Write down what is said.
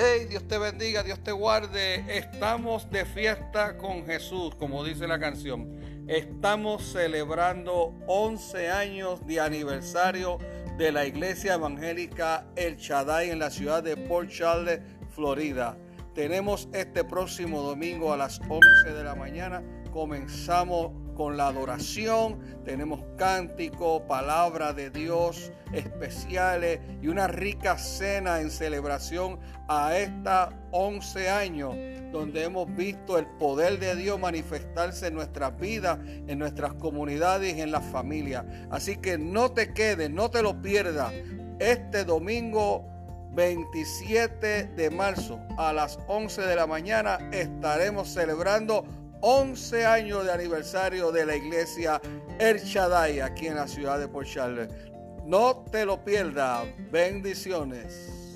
Hey, Dios te bendiga, Dios te guarde. Estamos de fiesta con Jesús, como dice la canción. Estamos celebrando 11 años de aniversario de la iglesia evangélica El Shaddai en la ciudad de Port Charles, Florida. Tenemos este próximo domingo a las 11 de la mañana. Comenzamos con la adoración, tenemos cántico, palabra de Dios especiales y una rica cena en celebración a esta 11 años donde hemos visto el poder de Dios manifestarse en nuestras vidas, en nuestras comunidades y en las familias. Así que no te quedes, no te lo pierdas. Este domingo 27 de marzo a las 11 de la mañana estaremos celebrando 11 años de aniversario de la iglesia El Shaddai aquí en la ciudad de Port Charles. No te lo pierdas. Bendiciones.